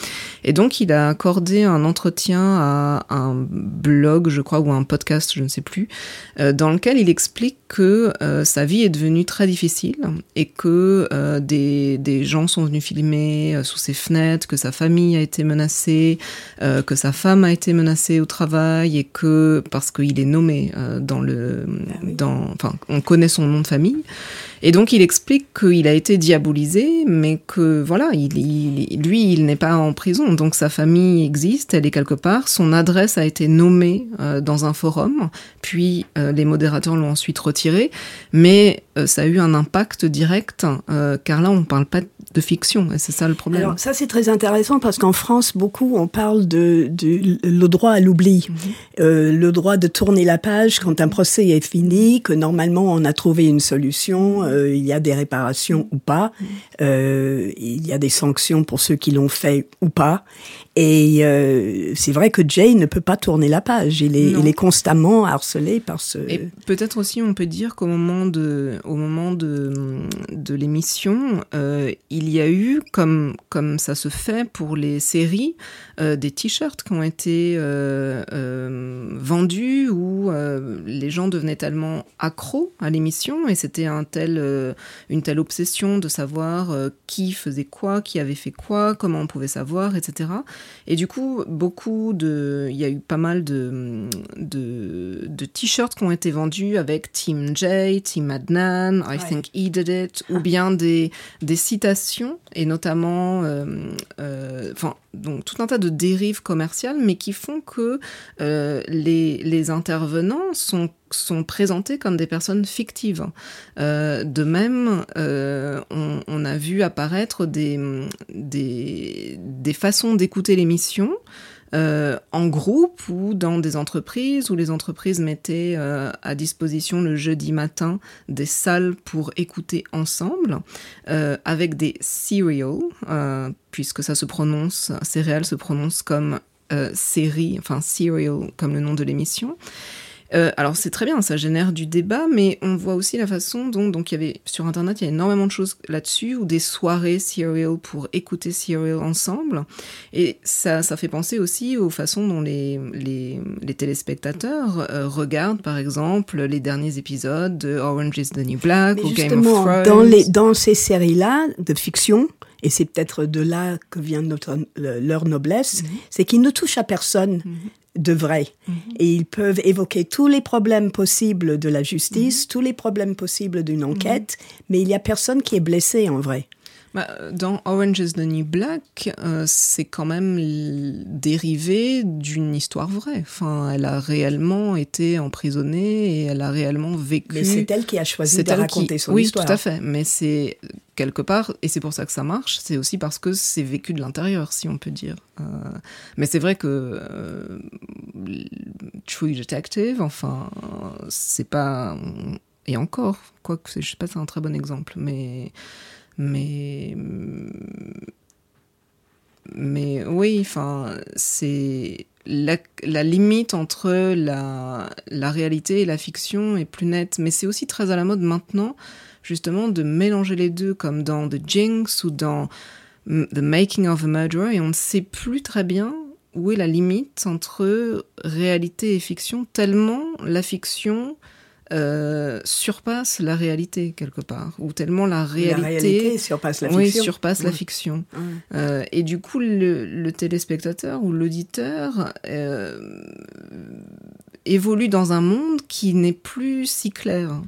Et donc il a accordé un entretien à un blog je crois ou un podcast je ne sais plus dans lequel il explique que sa vie est devenue très difficile et que des, des gens sont venus filmer sous ses fenêtres, que sa famille a été menacée, que sa femme femme a été menacée au travail et que parce qu'il est nommé euh, dans le, Ah oui. dans, enfin, on connaît son nom de famille. Et donc il explique qu'il a été diabolisé, mais que voilà, il, il- lui, il n'est pas en prison, donc sa famille existe, elle est quelque part. Son adresse a été nommée euh, dans un forum, puis euh, les modérateurs l'ont ensuite retiré, mais ça a eu un impact direct, car là on ne parle pas de fiction, et c'est ça le problème. Alors ça c'est très intéressant parce qu'en France beaucoup on parle de, de le droit à l'oubli, Euh, le droit de tourner la page quand un procès est fini, que normalement on a trouvé une solution, euh, il y a des réparations ou pas, euh, il y a des sanctions pour ceux qui l'ont fait ou pas. Et euh, c'est vrai que Jay ne peut pas tourner la page, il est, Non. il est constamment harcelé par ce... Et peut-être aussi, on peut dire qu'au moment de, au moment de, de l'émission, euh, il y a eu, comme, comme ça se fait pour les séries, euh, des t-shirts qui ont été vendus où les gens devenaient tellement accros à l'émission et c'était un tel, une telle obsession de savoir qui faisait quoi, qui avait fait quoi, comment on pouvait savoir, etc. Et du coup, beaucoup de, il y a eu pas mal de, de, de t-shirts qui ont été vendus avec Team J, Team Adnan, I Ouais. think he did it, ou bien des, des citations, et notamment, euh, euh, donc tout un tas de dérives commerciales, mais qui font que euh, les, les intervenants sont sont présentés comme des personnes fictives. Euh, de même, euh, on, a vu apparaître des, des, façons d'écouter l'émission euh, en groupe ou dans des entreprises où les entreprises mettaient à disposition le jeudi matin des salles pour écouter ensemble avec des cereals, puisque ça se prononce, céréales se prononce comme série, enfin cereal comme le nom de l'émission. Euh, alors c'est très bien, ça génère du débat, mais on voit aussi la façon dont donc il y avait sur internet il y a énormément de choses là-dessus ou des soirées serial pour écouter serial ensemble. Et ça ça fait penser aussi aux façons dont les les, les téléspectateurs euh, regardent par exemple les derniers épisodes de Orange is the New Black Mais ou Game of Thrones. dans, les, dans ces séries-là de fiction, et c'est peut-être de là que vient notre, leur noblesse, c'est qu'ils ne touchent à personne de vrai. Et ils peuvent évoquer tous les problèmes possibles de la justice, tous les problèmes possibles d'une enquête, mais il n'y a personne qui est blessé en vrai. Bah, dans Orange is the New Black, euh, c'est quand même dérivé d'une histoire vraie. Enfin, elle a réellement été emprisonnée et elle a réellement vécu. Mais c'est elle qui a choisi de raconter qui... son oui, histoire. tout à fait. Mais c'est quelque part, et c'est pour ça que ça marche, c'est aussi parce que c'est vécu de l'intérieur, si on peut dire. Euh, mais c'est vrai que euh, True Detective, enfin, c'est pas. Et encore, quoique, je sais pas, c'est un très bon exemple, mais. Mais. Mais oui, enfin, c'est. La, limite entre la, la réalité et la fiction est plus nette, mais c'est aussi très à la mode maintenant, justement, de mélanger les deux, comme dans The Jinx ou dans The Making of a Murderer, et on ne sait plus très bien où est la limite entre réalité et fiction, tellement la fiction euh, surpasse la réalité quelque part, ou tellement la La réalité, surpasse la oui, fiction. la. Euh, et du coup, le, le téléspectateur ou l'auditeur euh, évolue dans un monde qui n'est plus si clair.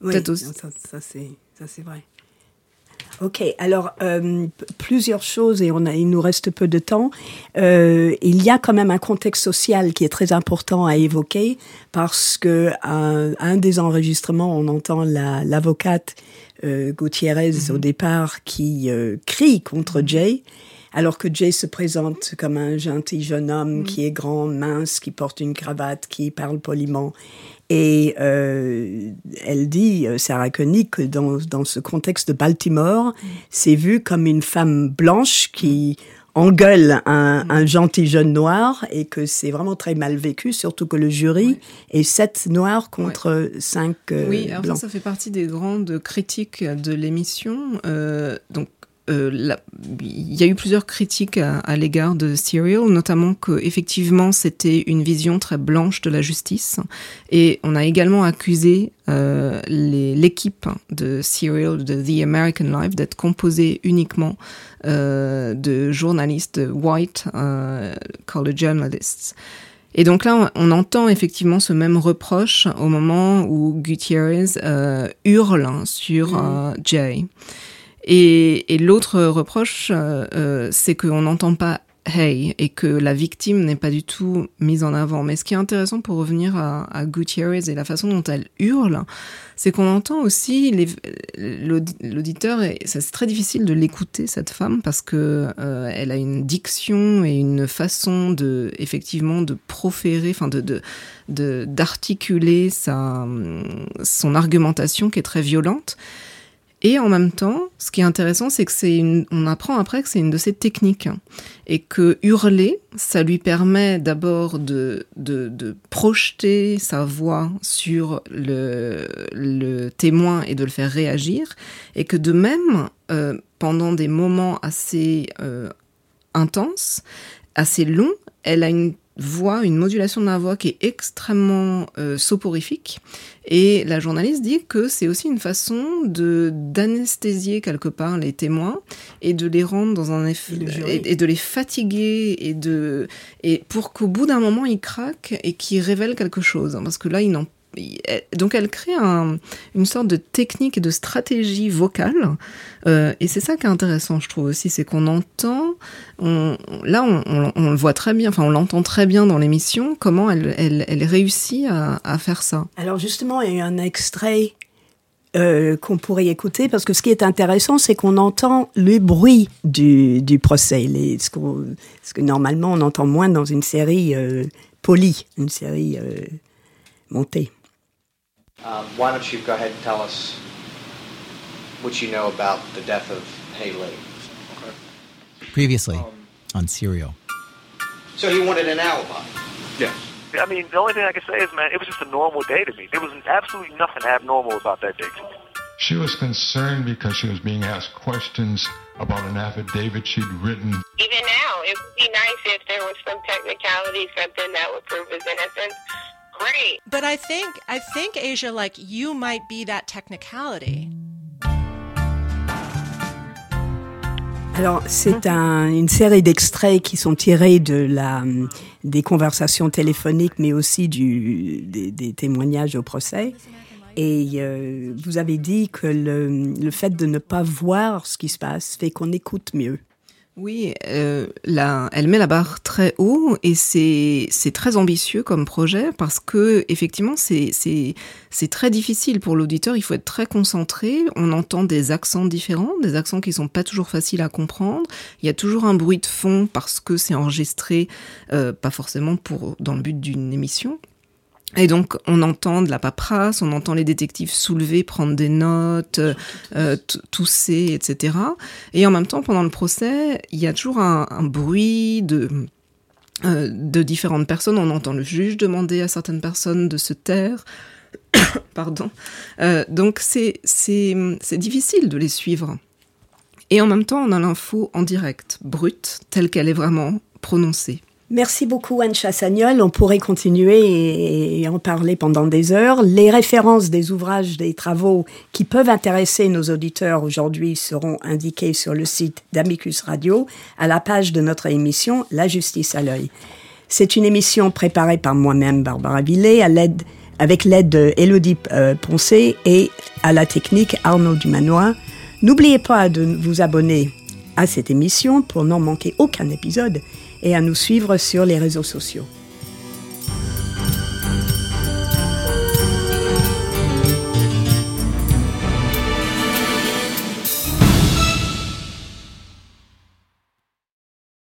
Oui, ça, ça c'est vrai. Ok, alors euh, plusieurs choses et on a, il nous reste peu de temps. Euh, il y a quand même un contexte social qui est très important à évoquer parce que un, un des enregistrements, on entend la- l'avocate euh, Gutiérrez au départ qui euh, crie contre Jay. Alors que Jay se présente comme un gentil jeune homme qui est grand, mince, qui porte une cravate, qui parle poliment. Et euh, elle dit, euh, Sarah Koenig, que dans, dans ce contexte de Baltimore, c'est vu comme une femme blanche qui engueule un, un gentil jeune noir et que c'est vraiment très mal vécu, surtout que le jury est sept noirs contre cinq euh, oui, alors ça fait partie des grandes critiques de l'émission. Euh, donc, euh, il y a eu plusieurs critiques à, l'égard de Serial, notamment que effectivement c'était une vision très blanche de la justice, et on a également accusé euh, l'équipe de Serial, de The American Life, d'être composée uniquement euh, de journalistes white, called journalists. Et donc là, on, entend effectivement ce même reproche au moment où Gutierrez hurle sur euh, Jay. Et, et l'autre reproche, euh, euh c'est qu'on n'entend pas Hey et que la victime n'est pas du tout mise en avant. Mais ce qui est intéressant pour revenir à, à Gutierrez et la façon dont elle hurle, c'est qu'on entend aussi l'auditeur, et c'est très difficile de l'écouter cette femme parce que euh, a une diction et une façon de effectivement de proférer, enfin de d'articuler sa son argumentation qui est très violente. Et en même temps, ce qui est intéressant, c'est que c'est une, on apprend après que c'est une de ses techniques. Et que hurler, ça lui permet d'abord de, de, de, projeter sa voix sur le, le, témoin et de le faire réagir. Et que de même, euh, pendant des moments assez euh, intenses, assez longs, elle a une voix, une modulation de la voix qui est extrêmement euh, soporifique. Et la journaliste dit que c'est aussi une façon de d'anesthésier quelque part les témoins et de les rendre dans un effet et, de les fatiguer et de et pour qu'au bout d'un moment ils craquent et qu'ils révèlent quelque chose parce que là ils n'ont donc elle crée une sorte de technique et de stratégie vocale. Euh, et c'est ça qui est intéressant, je trouve aussi, c'est qu'on entend, là on, le voit très bien, enfin on l'entend très bien dans l'émission, comment elle, réussit à, faire ça. Alors justement, il y a un extrait euh, qu'on pourrait écouter, parce que ce qui est intéressant, c'est qu'on entend le bruit du, procès, ce, que normalement on entend moins dans une série euh, polie, une série montée. Um, why don't you go ahead and tell us what you know about the death of Haley? Okay. Previously um, on Serial. So he wanted an alibi? Yes. I mean, the only thing I can say is, man, it was just a normal day to me. There was absolutely nothing abnormal about that day to me. She was concerned because she was being asked questions about an affidavit she'd written. Even now, it would be nice if there was some technicality, something that would prove his innocence. Great. But I think I think Asia, like you might be that technicality. Alors, c'est un, une série d'extraits qui sont tirés de la, des conversations téléphoniques, mais aussi du, des, des témoignages au procès. Et euh, vous avez dit que le, le fait de ne pas voir ce qui se passe fait qu'on écoute mieux. Oui, euh, elle met la barre très haut et c'est très ambitieux comme projet parce que effectivement c'est très difficile pour l'auditeur. Il faut être très concentré. On entend des accents différents, des accents qui sont pas toujours faciles à comprendre. Il y a toujours un bruit de fond parce que c'est enregistré, euh, pas forcément pour dans le but d'une émission, et donc, on entend de la paperasse, on entend les détectives soulever, prendre des notes, euh, tousser, etc. Et en même temps, pendant le procès, il y a toujours un, bruit de, euh, de différentes personnes. On entend le juge demander à certaines personnes de se taire. Pardon. Euh, donc, c'est difficile de les suivre. Et en même temps, on a l'info en direct, brute, telle qu'elle est vraiment prononcée. Merci beaucoup Anne Chassagnol. On pourrait continuer et en parler pendant des heures. Les références des ouvrages, des travaux qui peuvent intéresser nos auditeurs aujourd'hui seront indiquées sur le site d'Amicus Radio à la page de notre émission La justice à l'œil. C'est une émission préparée par moi-même, Barbara Villet, avec l'aide d'Élodie euh, Poncé et à la technique Arnaud Dumanois. N'oubliez pas de vous abonner à cette émission pour n'en manquer aucun épisode et à nous suivre sur les réseaux sociaux.